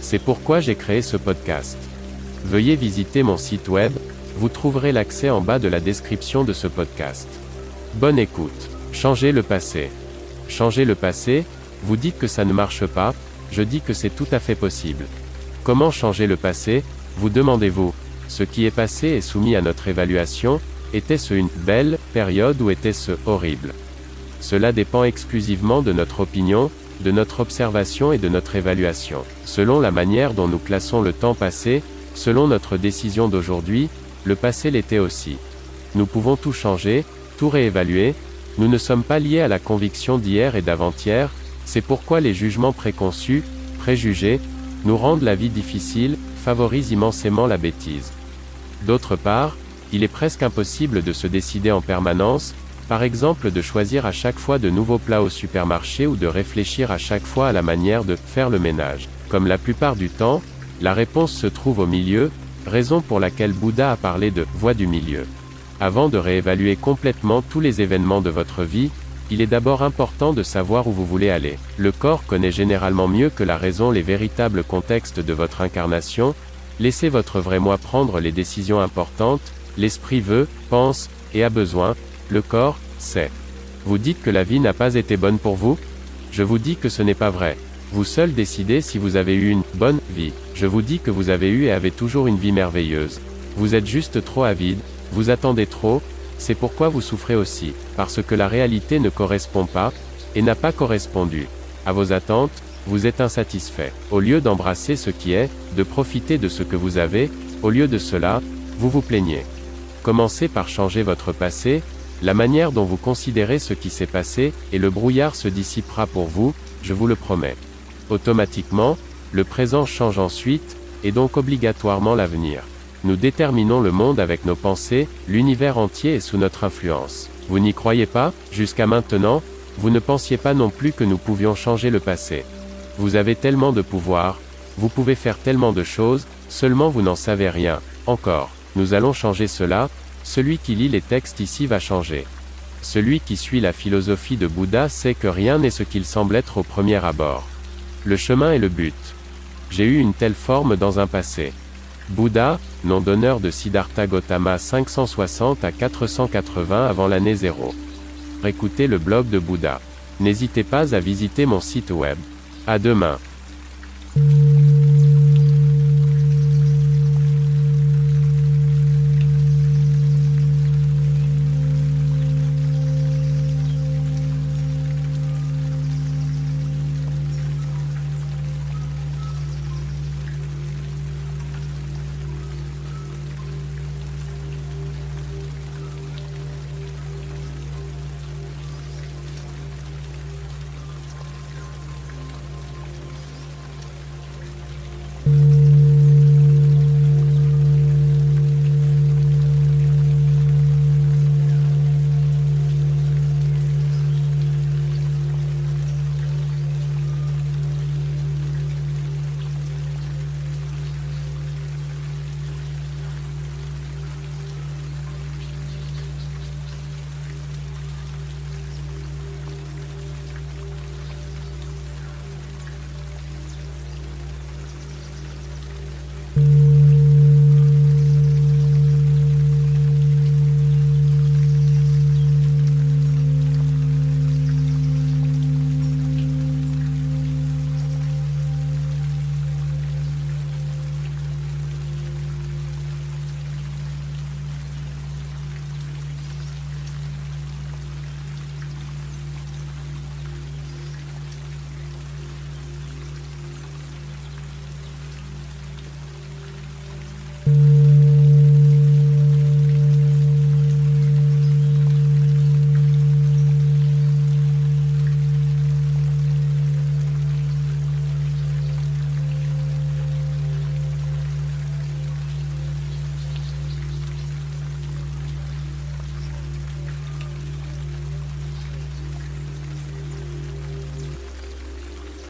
C'est pourquoi j'ai créé ce podcast. Veuillez visiter mon site web, vous trouverez l'accès en bas de la description de ce podcast. Bonne écoute. Changer le passé. Changer le passé, vous dites que ça ne marche pas, je dis que c'est tout à fait possible. Comment changer le passé, vous demandez-vous. Ce qui est passé est soumis à notre évaluation, était-ce une belle période ou était-ce horrible? Cela dépend exclusivement de notre opinion, de notre observation et de notre évaluation. Selon la manière dont nous classons le temps passé, selon notre décision d'aujourd'hui, le passé l'était aussi. Nous pouvons tout changer, tout réévaluer, nous ne sommes pas liés à la conviction d'hier et d'avant-hier, c'est pourquoi les jugements préconçus, préjugés, nous rendent la vie difficile, favorisent immensément la bêtise. D'autre part, il est presque impossible de se décider en permanence, par exemple de choisir à chaque fois de nouveaux plats au supermarché ou de réfléchir à chaque fois à la manière de faire le ménage. Comme la plupart du temps, la réponse se trouve au milieu, raison pour laquelle Bouddha a parlé de voie du milieu. Avant de réévaluer complètement tous les événements de votre vie, il est d'abord important de savoir où vous voulez aller. Le corps connaît généralement mieux que la raison les véritables contextes de votre incarnation, laissez votre vrai moi prendre les décisions importantes, l'esprit veut, pense, et a besoin, le corps, c'est. Vous dites que la vie n'a pas été bonne pour vous? Je vous dis que ce n'est pas vrai. Vous seul décidez si vous avez eu une bonne vie. Je vous dis que vous avez eu et avez toujours une vie merveilleuse. Vous êtes juste trop avide, vous attendez trop, c'est pourquoi vous souffrez aussi, parce que la réalité ne correspond pas, et n'a pas correspondu à vos attentes, vous êtes insatisfait. Au lieu d'embrasser ce qui est, de profiter de ce que vous avez, au lieu de cela, vous vous plaignez. Commencez par changer votre passé, la manière dont vous considérez ce qui s'est passé, et le brouillard se dissipera pour vous, je vous le promets. Automatiquement, le présent change ensuite, et donc obligatoirement l'avenir. Nous déterminons le monde avec nos pensées, l'univers entier est sous notre influence. Vous n'y croyez pas Jusqu'à maintenant, vous ne pensiez pas non plus que nous pouvions changer le passé. Vous avez tellement de pouvoir, vous pouvez faire tellement de choses, seulement vous n'en savez rien, encore. Nous allons changer cela, celui qui lit les textes ici va changer. Celui qui suit la philosophie de Bouddha sait que rien n'est ce qu'il semble être au premier abord. Le chemin est le but. J'ai eu une telle forme dans un passé. Bouddha, nom d'honneur de Siddhartha Gautama 560 à 480 avant l'année 0. Écoutez le blog de Bouddha. N'hésitez pas à visiter mon site web. À demain.